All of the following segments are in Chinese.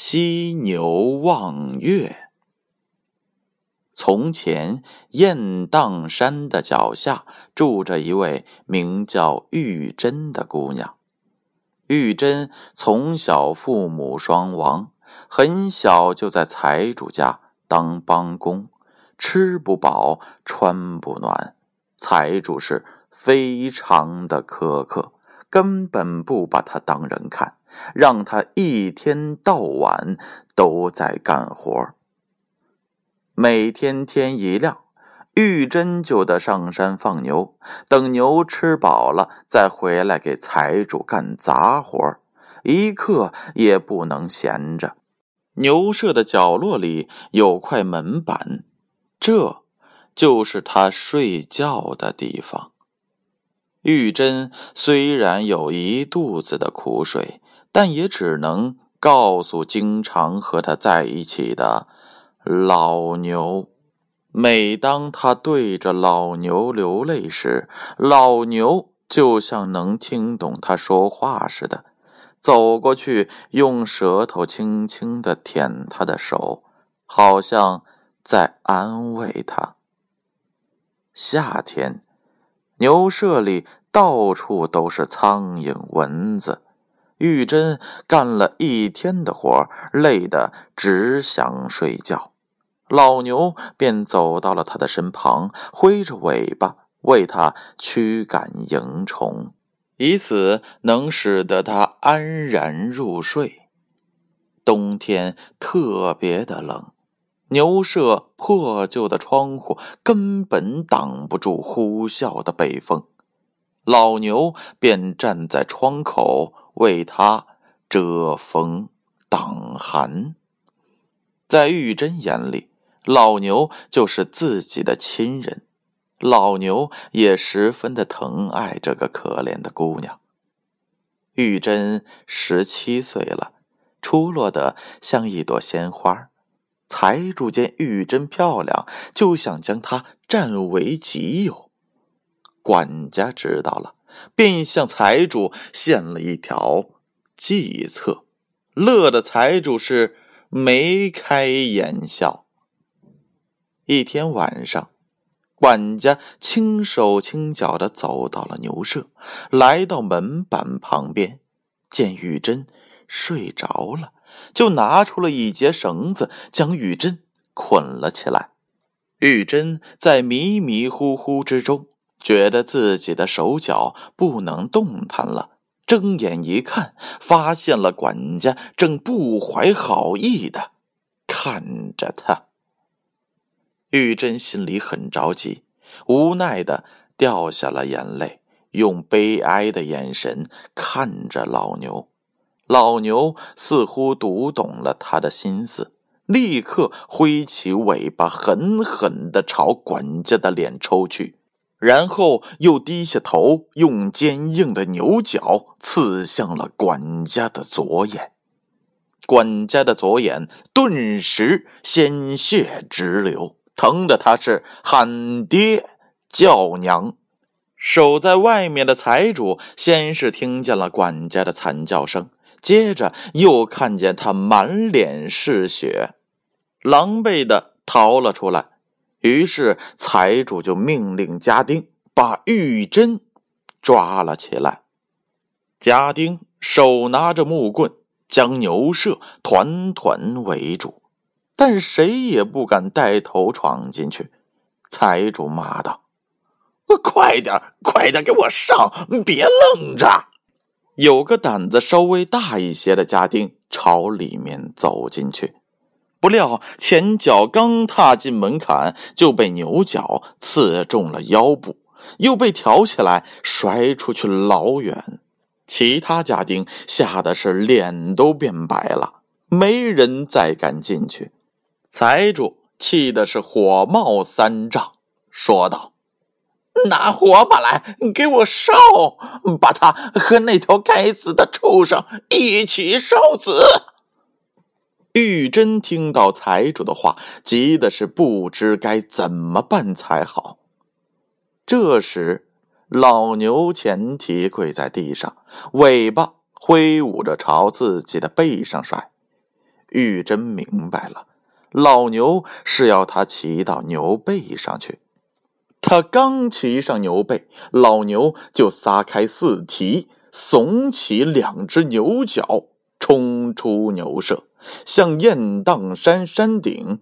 犀牛望月。从前，雁荡山的脚下住着一位名叫玉珍的姑娘。玉珍从小父母双亡，很小就在财主家当帮工，吃不饱，穿不暖。财主是非常的苛刻。根本不把她当人看，让他一天到晚都在干活。每天天一亮，玉珍就得上山放牛，等牛吃饱了，再回来给财主干杂活，一刻也不能闲着。牛舍的角落里有块门板，这就是他睡觉的地方。玉珍虽然有一肚子的苦水，但也只能告诉经常和他在一起的老牛。每当他对着老牛流泪时，老牛就像能听懂他说话似的，走过去用舌头轻轻的舔他的手，好像在安慰他。夏天。牛舍里到处都是苍蝇蚊子，玉珍干了一天的活，累得只想睡觉。老牛便走到了他的身旁，挥着尾巴为他驱赶蝇虫，以此能使得他安然入睡。冬天特别的冷。牛舍破旧的窗户根本挡不住呼啸的北风，老牛便站在窗口为他遮风挡寒。在玉珍眼里，老牛就是自己的亲人，老牛也十分的疼爱这个可怜的姑娘。玉珍十七岁了，出落得像一朵鲜花。财主见玉珍漂亮，就想将她占为己有。管家知道了，便向财主献了一条计策，乐的财主是眉开眼笑。一天晚上，管家轻手轻脚的走到了牛舍，来到门板旁边，见玉珍睡着了。就拿出了一截绳子，将玉珍捆了起来。玉珍在迷迷糊糊之中，觉得自己的手脚不能动弹了，睁眼一看，发现了管家正不怀好意的看着他。玉珍心里很着急，无奈的掉下了眼泪，用悲哀的眼神看着老牛。老牛似乎读懂了他的心思，立刻挥起尾巴，狠狠的朝管家的脸抽去，然后又低下头，用坚硬的牛角刺向了管家的左眼。管家的左眼顿时鲜血直流，疼得他是喊爹叫娘。守在外面的财主先是听见了管家的惨叫声。接着又看见他满脸是血，狼狈的逃了出来。于是财主就命令家丁把玉珍抓了起来。家丁手拿着木棍，将牛舍团团围住，但谁也不敢带头闯进去。财主骂道：“快点，快点，给我上！别愣着！”有个胆子稍微大一些的家丁朝里面走进去，不料前脚刚踏进门槛，就被牛角刺中了腰部，又被挑起来摔出去老远。其他家丁吓得是脸都变白了，没人再敢进去。财主气的是火冒三丈，说道：“拿火把来，给我烧，把他和那条该死的畜生一起烧死。”玉珍听到财主的话，急的是不知该怎么办才好。这时，老牛前蹄跪在地上，尾巴挥舞着朝自己的背上甩。玉珍明白了，老牛是要他骑到牛背上去。他刚骑上牛背，老牛就撒开四蹄，耸起两只牛角，冲出牛舍。向雁荡山山顶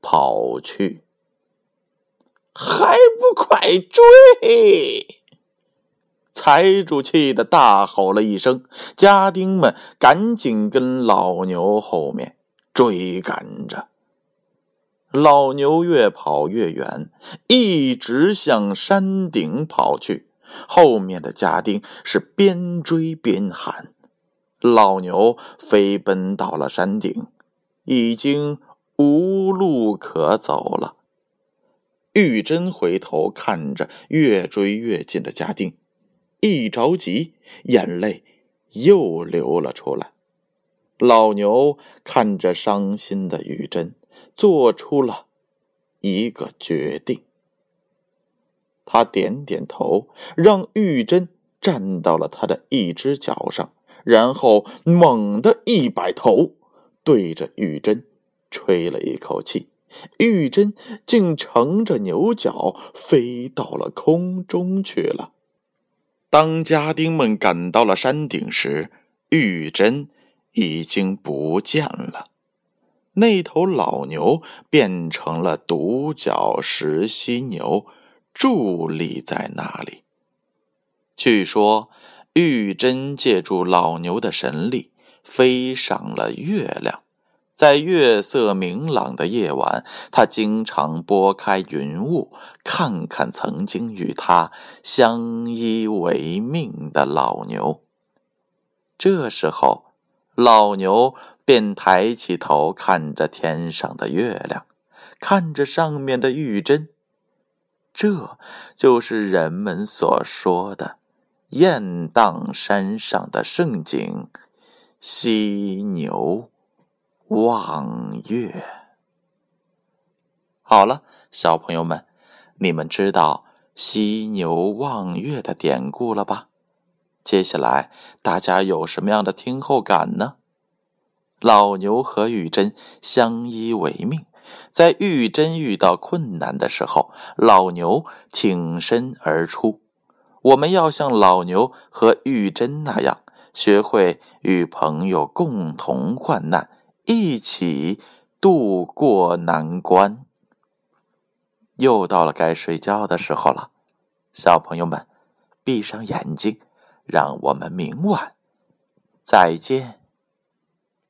跑去，还不快追！财主气得大吼了一声，家丁们赶紧跟老牛后面追赶着。老牛越跑越远，一直向山顶跑去，后面的家丁是边追边喊。老牛飞奔到了山顶，已经无路可走了。玉珍回头看着越追越近的家丁，一着急，眼泪又流了出来。老牛看着伤心的玉珍，做出了一个决定。他点点头，让玉珍站到了他的一只脚上。然后猛地一摆头，对着玉珍吹了一口气，玉珍竟乘着牛角飞到了空中去了。当家丁们赶到了山顶时，玉珍已经不见了，那头老牛变成了独角石犀牛，伫立在那里。据说。玉珍借助老牛的神力，飞上了月亮。在月色明朗的夜晚，他经常拨开云雾，看看曾经与他相依为命的老牛。这时候，老牛便抬起头，看着天上的月亮，看着上面的玉珍。这就是人们所说的。雁荡山上的盛景，犀牛望月。好了，小朋友们，你们知道犀牛望月的典故了吧？接下来大家有什么样的听后感呢？老牛和玉珍相依为命，在玉珍遇到困难的时候，老牛挺身而出。我们要像老牛和玉珍那样，学会与朋友共同患难，一起度过难关。又到了该睡觉的时候了，小朋友们，闭上眼睛，让我们明晚再见。